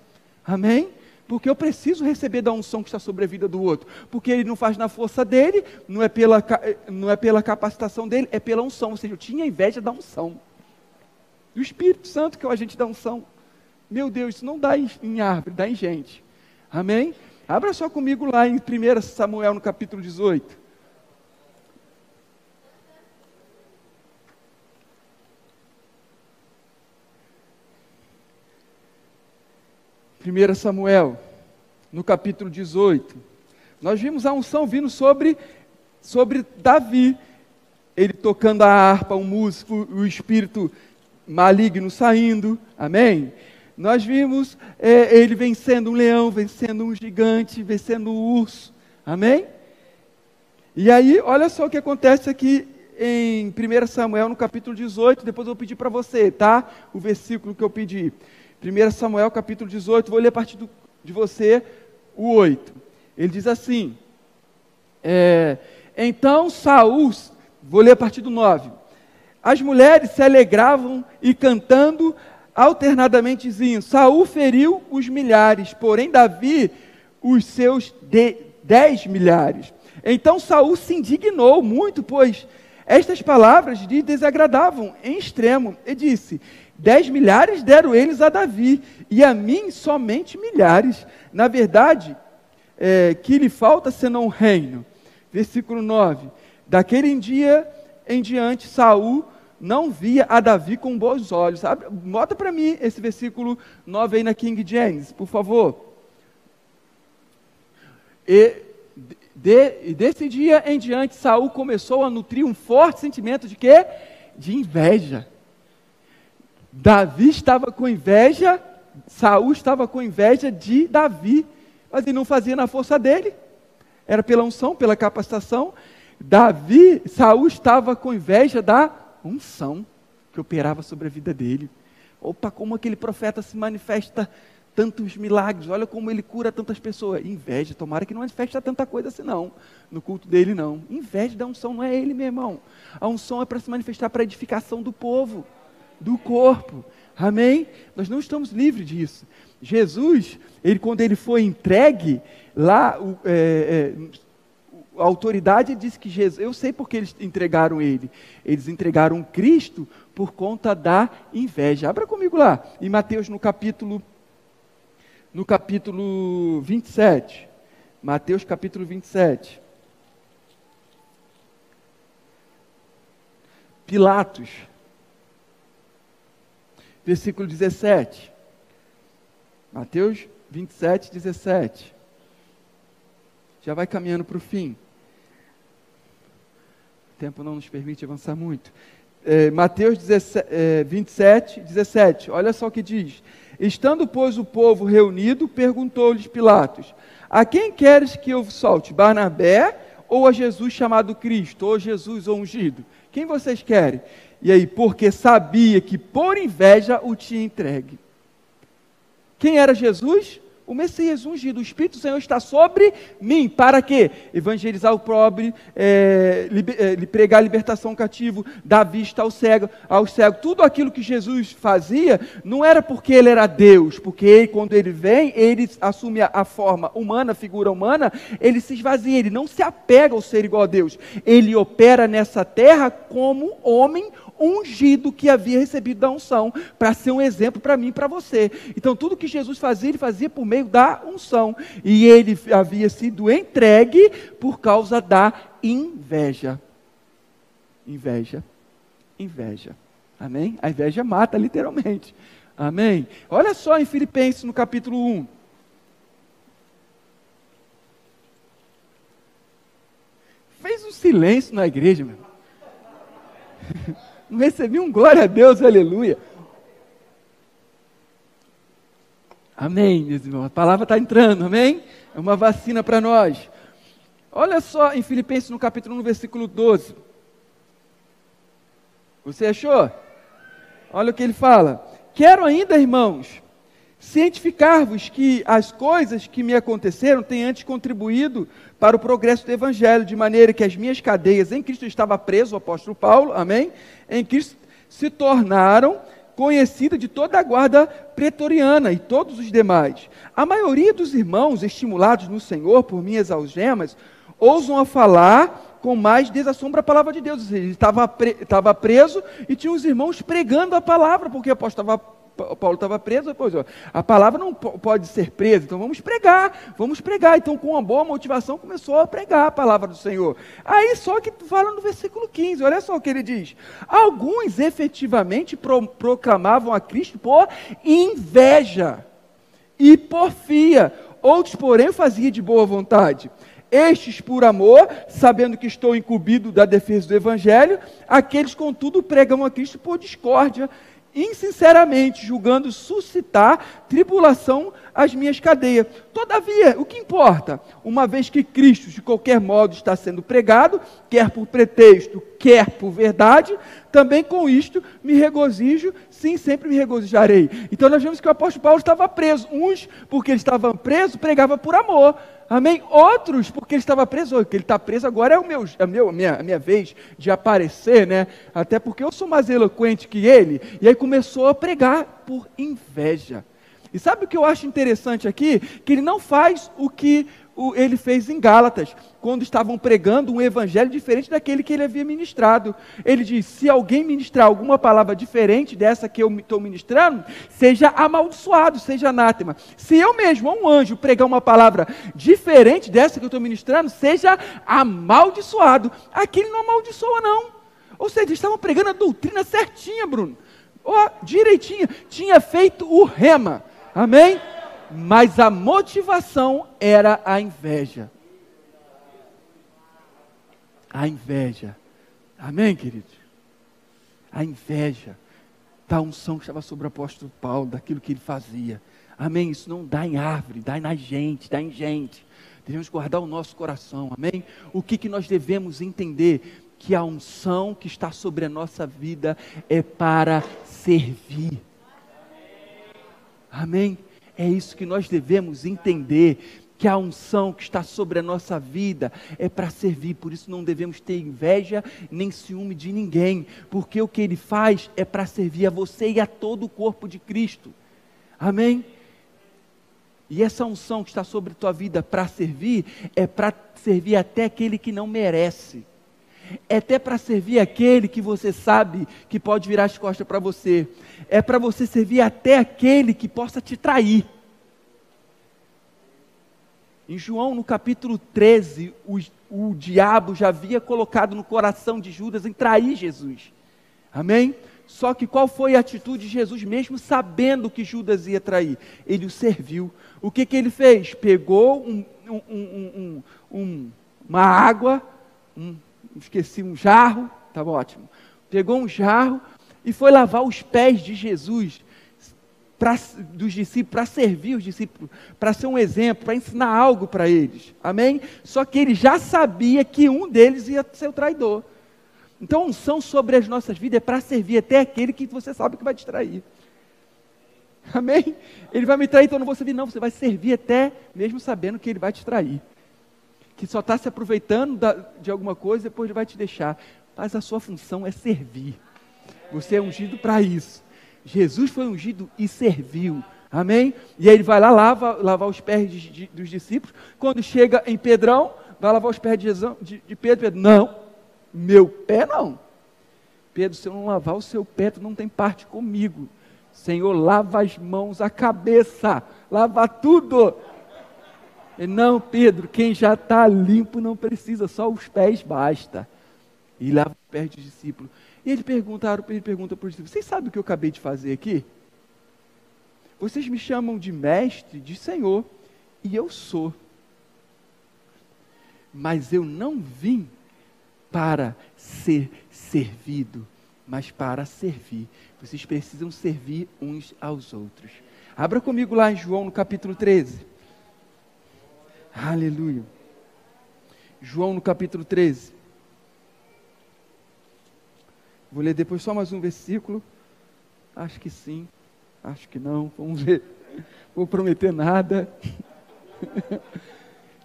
Amém? Porque eu preciso receber da unção que está sobre a vida do outro. Porque ele não faz na força dele, não é pela, não é pela capacitação dele, é pela unção. Ou seja, eu tinha inveja da unção. Do Espírito Santo, que é o agente da unção. Meu Deus, isso não dá em, em árvore, dá em gente. Amém? Abra só comigo lá em 1 Samuel, no capítulo 18. 1 Samuel, no capítulo 18, nós vimos a unção vindo sobre, sobre Davi. Ele tocando a harpa, o músico, o espírito maligno saindo. Amém? Nós vimos é, ele vencendo um leão, vencendo um gigante, vencendo um urso. Amém? E aí, olha só o que acontece aqui em 1 Samuel, no capítulo 18. Depois eu vou pedir para você, tá? O versículo que eu pedi. 1 Samuel capítulo 18, vou ler a partir do, de você o 8. Ele diz assim: é, Então Saul, vou ler a partir do 9. As mulheres se alegravam e cantando alternadamente diziam: Saul feriu os milhares, porém Davi os seus de, dez milhares. Então Saul se indignou muito, pois estas palavras lhe desagradavam em extremo, e disse: Dez milhares deram eles a Davi, e a mim somente milhares. Na verdade, é, que lhe falta senão um reino. Versículo 9. Daquele dia em diante, Saul não via a Davi com bons olhos. Sabe? Bota para mim esse versículo 9 aí na King James, por favor. E de, desse dia em diante, Saul começou a nutrir um forte sentimento de quê? De inveja. Davi estava com inveja, Saul estava com inveja de Davi, mas ele não fazia na força dele. Era pela unção, pela capacitação. Davi, Saul estava com inveja da unção que operava sobre a vida dele. Opa, como aquele profeta se manifesta tantos milagres, olha como ele cura tantas pessoas. Inveja, tomara que não manifeste tanta coisa assim não, no culto dele não. Inveja da unção não é ele, meu irmão. A unção é para se manifestar para a edificação do povo do corpo. Amém? Nós não estamos livres disso. Jesus, ele, quando ele foi entregue lá, é, é, a autoridade diz que Jesus, eu sei porque eles entregaram ele. Eles entregaram Cristo por conta da inveja. Abra comigo lá, em Mateus no capítulo no capítulo 27. Mateus capítulo 27. Pilatos, versículo 17. Mateus 27, 17. Já vai caminhando para o fim. Tempo não nos permite avançar muito. É, Mateus 17, é, 27, 17. Olha só o que diz. Estando, pois, o povo reunido, perguntou-lhes Pilatos: A quem queres que eu solte? Barnabé ou a Jesus chamado Cristo? Ou Jesus ungido? Quem vocês querem? E aí, porque sabia que por inveja o tinha entregue. Quem era Jesus? O Messias ungido, o Espírito do Senhor está sobre mim. Para quê? Evangelizar o pobre, é, liber, é, pregar a libertação cativo, dar vista ao cego, ao cego. Tudo aquilo que Jesus fazia não era porque ele era Deus, porque ele, quando ele vem, ele assume a, forma humana, a figura humana, ele se esvazia, ele não se apega ao ser igual a Deus. Ele opera nessa terra como homem ungido que havia recebido da unção, para ser um exemplo para mim e para você. Então, tudo que Jesus fazia, ele fazia por meio da unção. E ele havia sido entregue por causa da inveja. Inveja. Inveja. Amém? A inveja mata, literalmente. Amém? Olha só em Filipenses, no capítulo 1. Fez um silêncio na igreja, meu. Não recebi um glória a Deus, aleluia. Amém, meus irmãos. A palavra está entrando, amém? É uma vacina para nós. Olha só em Filipenses no capítulo 1, versículo 12. Você achou? Olha o que ele fala. Quero ainda, irmãos, cientificar-vos que as coisas que me aconteceram têm antes contribuído para o progresso do Evangelho, de maneira que as minhas cadeias em Cristo estava preso, o apóstolo Paulo, amém? Em Cristo se tornaram conhecidas de toda a guarda pretoriana e todos os demais. A maioria dos irmãos, estimulados no Senhor por minhas algemas, ousam a falar com mais desassombro a palavra de Deus. Ele estava, pre, preso e tinha os irmãos pregando a palavra, porque o apóstolo estava Paulo estava preso, depois, ó, a palavra não pode ser presa, então vamos pregar, vamos pregar. Então, com uma boa motivação, começou a pregar a palavra do Senhor. Aí, só que fala no versículo 15, olha só o que ele diz: Alguns efetivamente pro, proclamavam a Cristo por inveja e porfia, outros, porém, faziam de boa vontade. Estes por amor, sabendo que estou incumbido da defesa do Evangelho, aqueles, contudo, pregam a Cristo por discórdia insinceramente, julgando suscitar tribulação às minhas cadeias. Todavia, o que importa? Uma vez que Cristo, de qualquer modo, está sendo pregado, quer por pretexto, quer por verdade, também com isto me regozijo, sim, sempre me regozijarei. Então nós vemos que o apóstolo Paulo estava preso. Uns, porque ele estava preso, pregava por amor. Amém? Outros, porque ele estava preso, porque ele está preso agora é, o meu, é meu, a, minha, a minha vez de aparecer, né? Até porque eu sou mais eloquente que ele. E aí começou a pregar por inveja. E sabe o que eu acho interessante aqui? Que ele não faz o que ele fez em Gálatas, quando estavam pregando um evangelho diferente daquele que ele havia ministrado. Ele diz: se alguém ministrar alguma palavra diferente dessa que eu estou ministrando, seja amaldiçoado, seja anátema. Se eu mesmo, um anjo, pregar uma palavra diferente dessa que eu estou ministrando, seja amaldiçoado. Aqui ele não amaldiçoa, não. Ou seja, eles estavam pregando a doutrina certinha, Bruno. Oh, direitinha. Tinha feito o rema. Amém? Mas a motivação era a inveja. A inveja. Amém, queridos? A inveja da unção que estava sobre o apóstolo Paulo, daquilo que ele fazia. Amém? Isso não dá em árvore, dá na gente, dá em gente. Devemos guardar o nosso coração, amém? O que, que nós devemos entender? Que a unção que está sobre a nossa vida é para servir. Amém? É isso que nós devemos entender. Que a unção que está sobre a nossa vida é para servir, por isso não devemos ter inveja nem ciúme de ninguém, porque o que ele faz é para servir a você e a todo o corpo de Cristo. Amém? E essa unção que está sobre a tua vida para servir é para servir até aquele que não merece. É até para servir aquele que você sabe que pode virar as costas para você. É para você servir até aquele que possa te trair. Em João, no capítulo 13, o, o diabo já havia colocado no coração de Judas em trair Jesus. Amém? Só que qual foi a atitude de Jesus, mesmo sabendo que Judas ia trair? Ele o serviu. O que, que ele fez? Pegou um, um, um, uma água, esqueci, um jarro, estava ótimo. Pegou um jarro e foi lavar os pés de Jesus pra, dos discípulos, para servir os discípulos, para ser um exemplo, para ensinar algo para eles. Amém? Só que ele já sabia que um deles ia ser o traidor. Então, a unção sobre as nossas vidas é para servir até aquele que você sabe que vai te trair. Amém? Ele vai me trair, então não vou servir, não. Você vai servir até mesmo sabendo que ele vai te trair. Que só está se aproveitando da, de alguma coisa, depois vai te deixar. Mas a sua função é servir. Você é ungido para isso. Jesus foi ungido e serviu. Amém? E aí ele vai lá, lava, lavar os pés de, de, dos discípulos. Quando chega em Pedrão, vai lavar os pés de, de, de Pedro. Pedro, não, meu pé não. Pedro, se eu não lavar o seu pé, tu não tem parte comigo. Senhor, lava as mãos, a cabeça, lava tudo. Não, Pedro, quem já está limpo não precisa, só os pés basta. E lava os pés dos discípulos. E ele ele pergunta para os discípulos: Vocês sabem o que eu acabei de fazer aqui? Vocês me chamam de mestre, de senhor, e eu sou. Mas eu não vim para ser servido, mas para servir. Vocês precisam servir uns aos outros. Abra comigo lá em João no capítulo 13. Aleluia. João no capítulo 13. Vou ler depois só mais um versículo. Acho que sim, acho que não. Vamos ver. Vou prometer nada.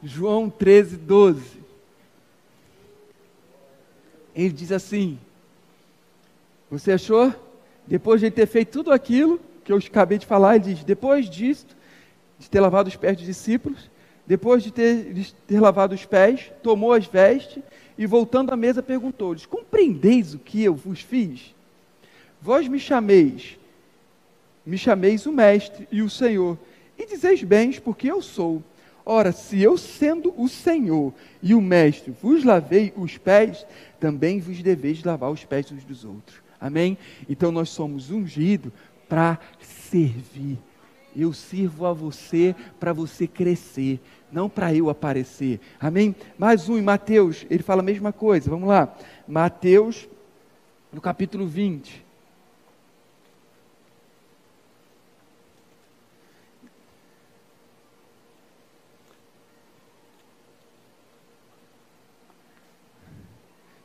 João 13, 12. Ele diz assim: Você achou? Depois de ter feito tudo aquilo que eu acabei de falar, ele diz: Depois disto, de ter lavado os pés dos discípulos, depois de ter, de ter lavado os pés, tomou as vestes e voltando à mesa perguntou-lhes: Compreendeis o que eu vos fiz? Vós me chameis, me chameis o Mestre e o Senhor, e dizeis bem, porque eu sou. Ora, se eu sendo o Senhor e o Mestre vos lavei os pés, também vos deveis lavar os pés uns dos outros. Amém? Então nós somos ungidos para servir. Eu sirvo a você para você crescer não para eu aparecer. Amém? Mais um em Mateus, ele fala a mesma coisa. Vamos lá. Mateus, no capítulo 20.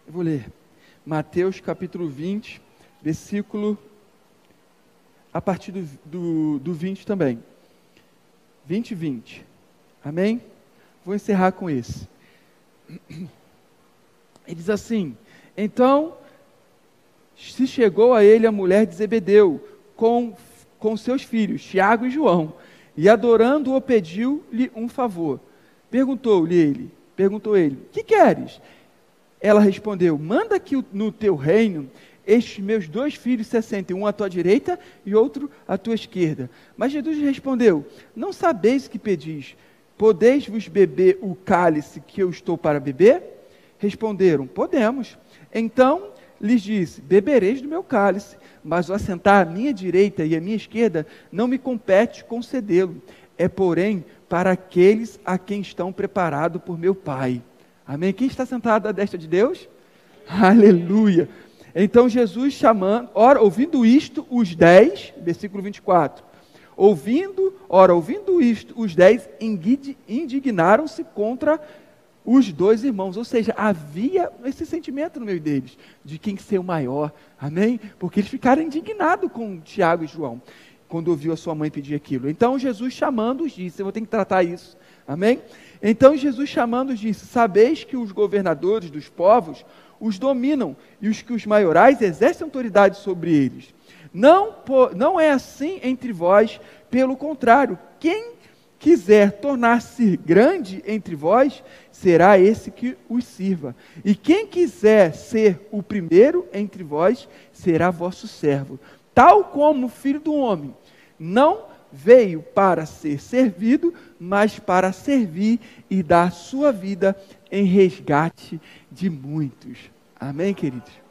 Eu vou ler. Mateus capítulo 20, versículo a partir do, do, do 20 também. 20 e 20. Amém? Vou encerrar com esse. Ele diz assim: Então se chegou a ele a mulher de Zebedeu com, com seus filhos, Tiago e João, e adorando-o pediu-lhe um favor. Perguntou-lhe ele, perguntou ele: "Que queres?" Ela respondeu: "Manda que no teu reino estes meus dois filhos se assentem, um à tua direita e outro à tua esquerda." Mas Jesus respondeu: "Não sabeis o que pedis." Podeis vos beber o cálice que eu estou para beber? Responderam: Podemos. Então lhes disse: Bebereis do meu cálice, mas o assentar à minha direita e à minha esquerda não me compete concedê-lo. É, porém, para aqueles a quem estão preparados por meu Pai. Amém? Quem está sentado à destra de Deus? Aleluia. Então Jesus chamando, ora, ouvindo isto, os dez, versículo 24, Ouvindo, ora, ouvindo isto, os dez indignaram-se contra os dois irmãos. Ou seja, havia esse sentimento no meio deles, de quem ser o maior. Amém? Porque eles ficaram indignados com Tiago e João, quando ouviu a sua mãe pedir aquilo. Então Jesus chamando-os disse: Eu vou ter que tratar isso. Amém? Então Jesus chamando-os disse: Sabeis que os governadores dos povos os dominam, e os que os maiorais exercem autoridade sobre eles. Não, não é assim entre vós, pelo contrário, quem quiser tornar-se grande entre vós, será esse que os sirva. E quem quiser ser o primeiro entre vós, será vosso servo. Tal como o filho do homem não veio para ser servido, mas para servir e dar sua vida em resgate de muitos. Amém, queridos?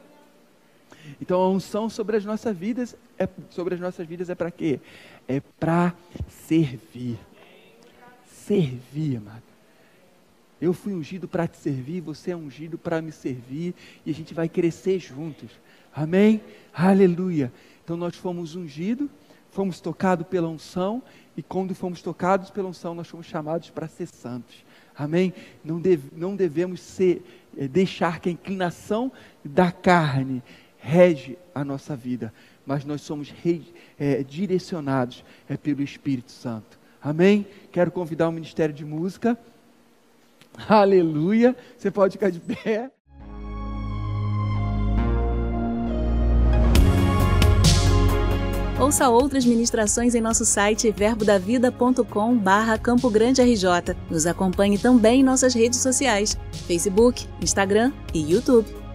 Então a unção sobre as nossas vidas é sobre as nossas vidas é para quê? É para servir. Servir, amado. Eu fui ungido para te servir, você é ungido para me servir e a gente vai crescer juntos. Amém? Aleluia. Então nós fomos ungidos, fomos tocados pela unção e quando fomos tocados pela unção nós fomos chamados para ser santos. Amém? Não, deve, não devemos ser, é, deixar que a inclinação da carne rege a nossa vida, mas nós somos é, direcionados é, pelo Espírito Santo. Amém? Quero convidar o Ministério de Música. Aleluia. Você pode ficar de pé. Ouça outras ministrações em nosso site verbodavida.com barra Campo Grande RJ. Nos acompanhe também em nossas redes sociais, Facebook, Instagram e YouTube.